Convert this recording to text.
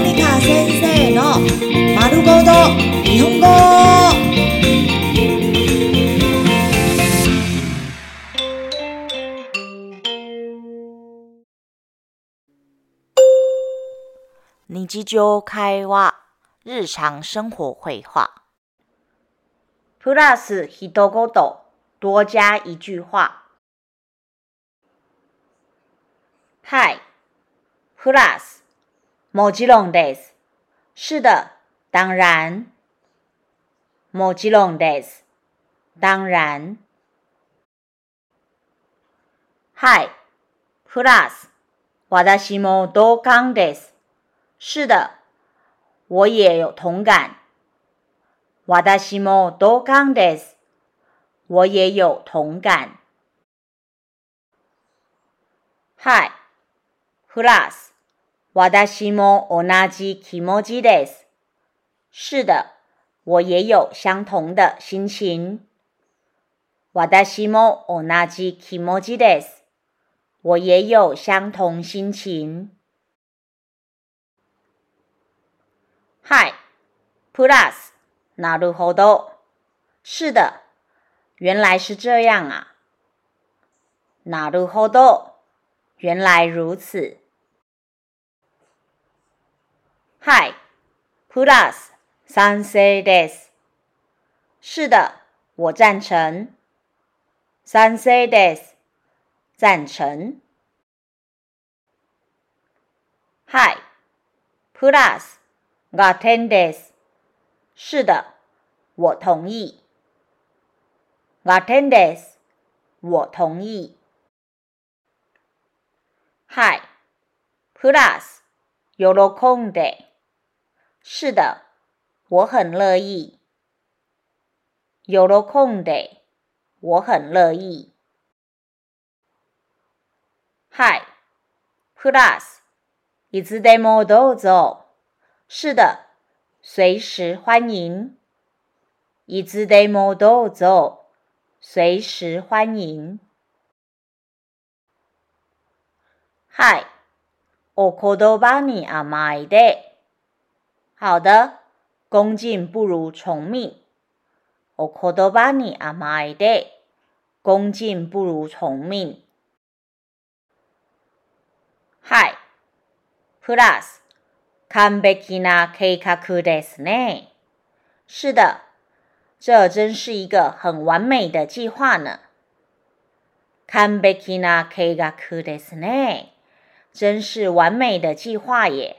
ニカ先生の丸ごと日本語日常会話日常生活会話プラス一言多加一句話はいプラスもちろんです。是的，当然。モジロンです。当然。Hi，プラス。私も同感です。是的，我也有同感。私も同感です。我也有同感。Hi，プラス。私の同じ気持ちです。是的，我也有相同的心情。私の同じ気持ちです。我也有相同心情。嗨 p l u s なるほど。是的，原来是这样啊。なるほど。原来如此。はい。プラス賛成です。是的，我赞成。賛成です。赞成。はい。プラスが点です。是的，我同意。が点です。我同意。はい。プラス喜んで。是的，我很乐意。有了空的，我很乐意。Hi, plus, いつでもどうぞ。是的，随时欢迎。いつでもどうぞ，随时欢迎。Hi, お言 m に甘いで。好的，恭敬不如从命。O kodo bani amai de，恭敬不如从命。Hi，plus，完璧な計画ですね。是的，这真是一个很完美的计划呢。完璧な計画ですね，真是完美的计划也。